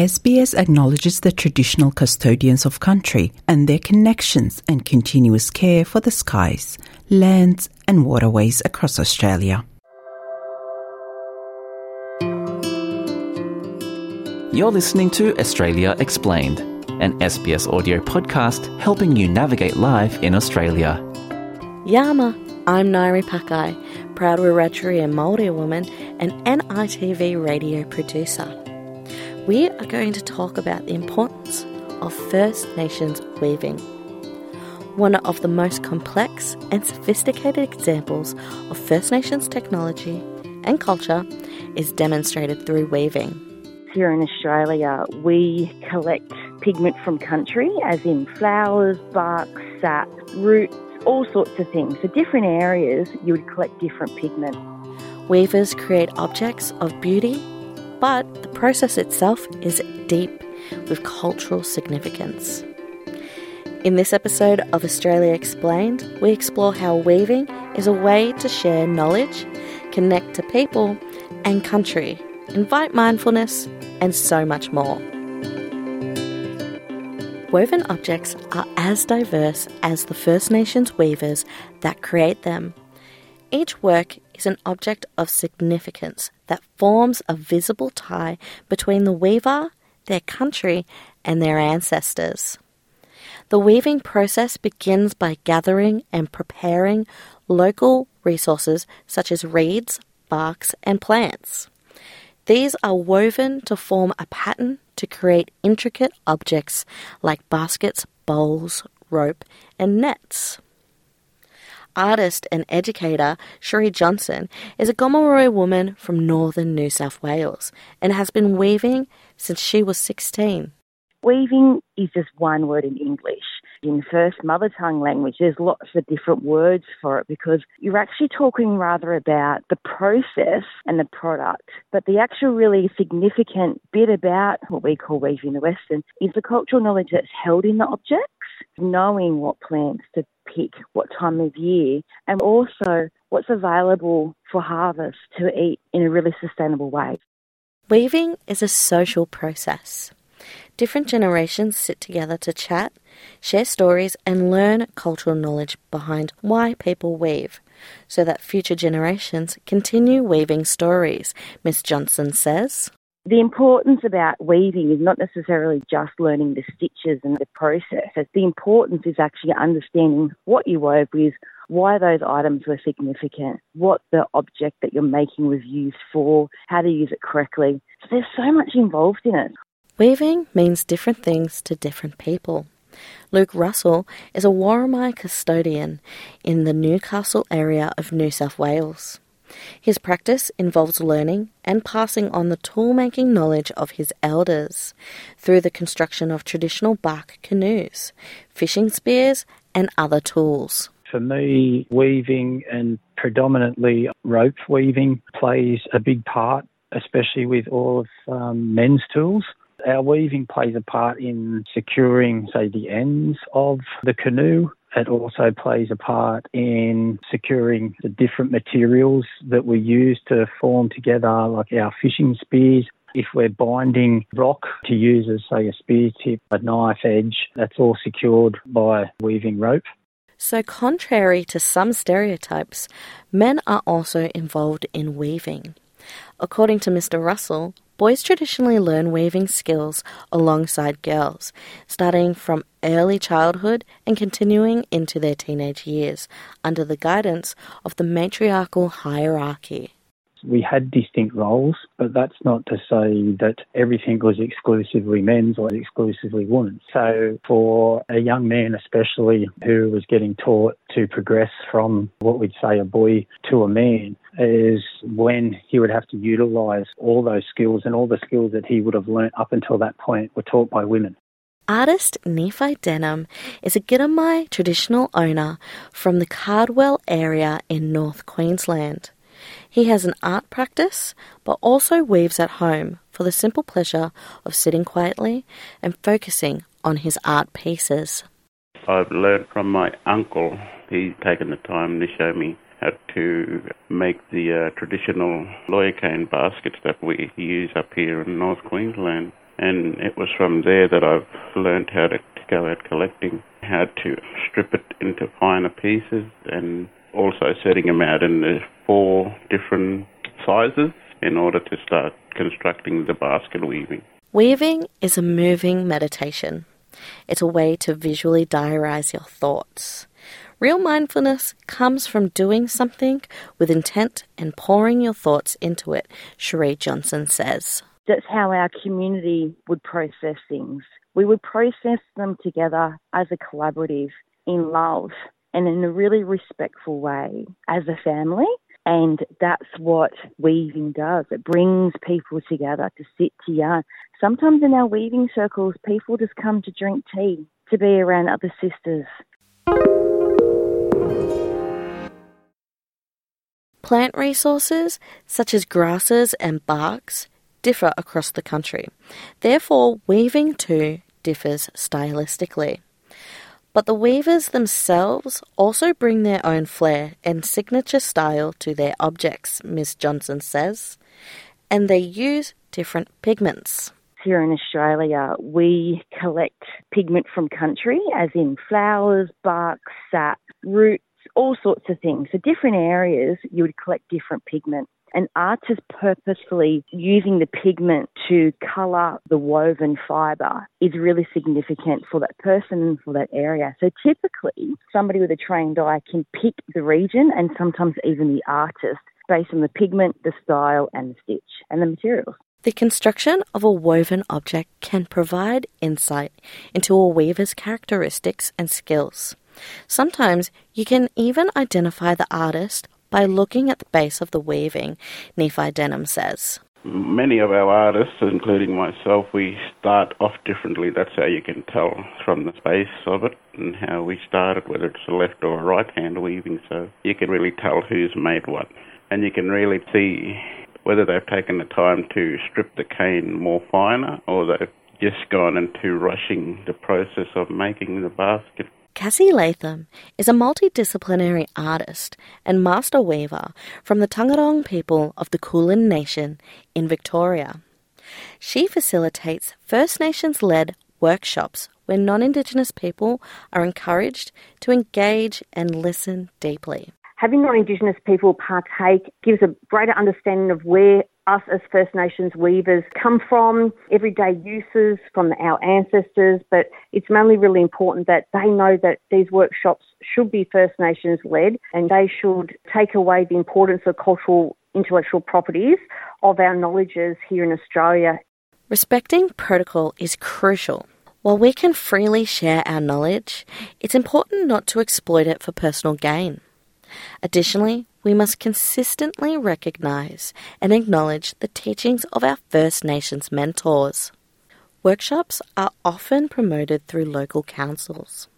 SBS acknowledges the traditional custodians of country and their connections and continuous care for the skies, lands, and waterways across Australia. You're listening to Australia Explained, an SBS audio podcast helping you navigate life in Australia. Yama, I'm Nairi Pakai, proud Wiradjuri and Māori woman and NITV radio producer. We are going to talk about the importance of First Nations weaving. One of the most complex and sophisticated examples of First Nations technology and culture is demonstrated through weaving. Here in Australia, we collect pigment from country, as in flowers, bark, sap, roots, all sorts of things. So, different areas, you would collect different pigment. Weavers create objects of beauty, but the process itself is deep with cultural significance. In this episode of Australia Explained, we explore how weaving is a way to share knowledge, connect to people and country, invite mindfulness, and so much more. Woven objects are as diverse as the First Nations weavers that create them. Each work is an object of significance that forms a visible tie between the weaver, their country, and their ancestors. The weaving process begins by gathering and preparing local resources such as reeds, barks, and plants. These are woven to form a pattern to create intricate objects like baskets, bowls, rope, and nets. Artist and educator Cherie Johnson is a Gomeroi woman from northern New South Wales and has been weaving since she was 16. Weaving is just one word in English. In first mother tongue language, there's lots of different words for it because you're actually talking rather about the process and the product. But the actual really significant bit about what we call weaving in the Western is the cultural knowledge that's held in the objects, knowing what plants to pick, what time of year, and also what's available for harvest to eat in a really sustainable way. Weaving is a social process. Different generations sit together to chat, share stories, and learn cultural knowledge behind why people weave, so that future generations continue weaving stories, Miss Johnson says. The importance about weaving is not necessarily just learning the stitches and the process. The importance is actually understanding what you wove with, why those items were significant, what the object that you're making was used for, how to use it correctly. So there's so much involved in it. Weaving means different things to different people. Luke Russell is a Worimi custodian in the Newcastle area of New South Wales. His practice involves learning and passing on the tool making knowledge of his elders through the construction of traditional bark canoes, fishing spears, and other tools. For me, weaving and predominantly rope weaving plays a big part, especially with all of um, men's tools. Our weaving plays a part in securing, say, the ends of the canoe. It also plays a part in securing the different materials that we use to form together, like our fishing spears. If we're binding rock to use as, say, a spear tip, a knife edge, that's all secured by weaving rope. So, contrary to some stereotypes, men are also involved in weaving. According to Mr. Russell, boys traditionally learn weaving skills alongside girls, starting from early childhood and continuing into their teenage years, under the guidance of the matriarchal hierarchy. We had distinct roles, but that's not to say that everything was exclusively men's or exclusively women's. So, for a young man, especially who was getting taught to progress from what we'd say a boy to a man, is when he would have to utilise all those skills and all the skills that he would have learnt up until that point were taught by women. Artist Nephi Denham is a Girramay traditional owner from the Cardwell area in North Queensland. He has an art practice, but also weaves at home for the simple pleasure of sitting quietly and focusing on his art pieces. I've learned from my uncle. He's taken the time to show me how to make the uh, traditional cane baskets that we use up here in North Queensland. And it was from there that I've learned how to, to go out collecting, how to strip it into finer pieces, and also setting them out in the four different sizes in order to start constructing the basket weaving. Weaving is a moving meditation. It's a way to visually diarize your thoughts. Real mindfulness comes from doing something with intent and pouring your thoughts into it, Cherie Johnson says. That's how our community would process things. We would process them together as a collaborative in love and in a really respectful way as a family. And that's what weaving does. It brings people together to sit to yarn. Sometimes in our weaving circles, people just come to drink tea, to be around other sisters. Plant resources, such as grasses and barks, differ across the country. Therefore, weaving too differs stylistically. But the weavers themselves also bring their own flair and signature style to their objects, Ms. Johnson says, and they use different pigments. Here in Australia, we collect pigment from country, as in flowers, bark, sap, roots, all sorts of things. So, different areas, you would collect different pigment an artist purposefully using the pigment to colour the woven fibre is really significant for that person and for that area. So typically, somebody with a trained eye can pick the region and sometimes even the artist based on the pigment, the style, and the stitch and the materials. The construction of a woven object can provide insight into a weaver's characteristics and skills. Sometimes you can even identify the artist by looking at the base of the weaving, Nephi Denham says. Many of our artists, including myself, we start off differently. That's how you can tell from the base of it and how we started, whether it's a left or a right hand weaving. So you can really tell who's made what. And you can really see whether they've taken the time to strip the cane more finer or they've just gone into rushing the process of making the basket Cassie Leatham is a multidisciplinary artist and master weaver from the Taungurung people of the Kulin Nation in Victoria. She facilitates First Nations led workshops where non Indigenous people are encouraged to engage and listen deeply. Having non Indigenous people partake gives a greater understanding of where us as First Nations weavers come from, everyday uses from our ancestors, but it's mainly really important that they know that these workshops should be First Nations led and they should take away the importance of cultural intellectual properties of our knowledges here in Australia. Respecting protocol is crucial. While we can freely share our knowledge, it's important not to exploit it for personal gain. Additionally, we must consistently recognise and acknowledge the teachings of our First Nations mentors. Workshops are often promoted through local councils.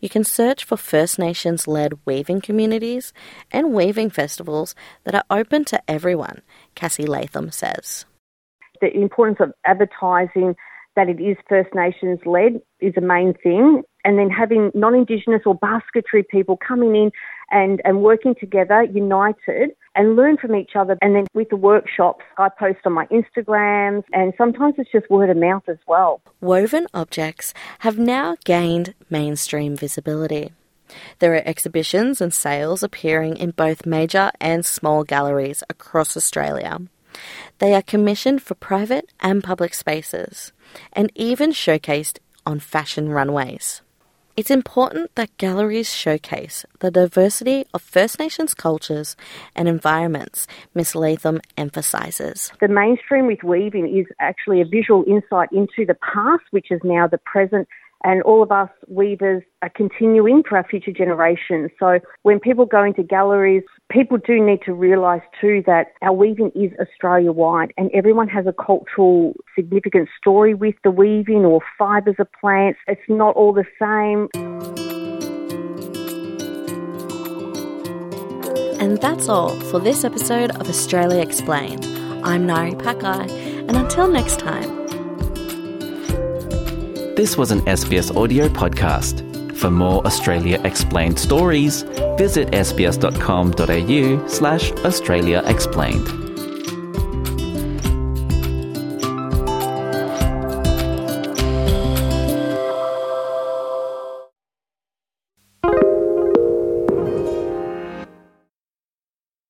You can search for First Nations led weaving communities and weaving festivals that are open to everyone, Cassie Leatham says. The importance of advertising that it is First Nations led is a main thing. And then having non Indigenous or basketry people coming in and, and working together, united, and learn from each other. And then with the workshops, I post on my Instagrams, and sometimes it's just word of mouth as well. Woven objects have now gained mainstream visibility. There are exhibitions and sales appearing in both major and small galleries across Australia. They are commissioned for private and public spaces and even showcased on fashion runways. It's important that galleries showcase the diversity of First Nations cultures and environments, Ms. Leatham emphasises. The mainstream with weaving is actually a visual insight into the past, which is now the present and all of us weavers are continuing for our future generations. So when people go into galleries, people do need to realise too that our weaving is Australia wide and everyone has a cultural significant story with the weaving or fibres of plants. It's not all the same. And that's all for this episode of Australia Explained. I'm Nari Pakai, and until next time, this was an SBS audio podcast. For more Australia Explained stories, visit sbs.com.au slash Australia Explained.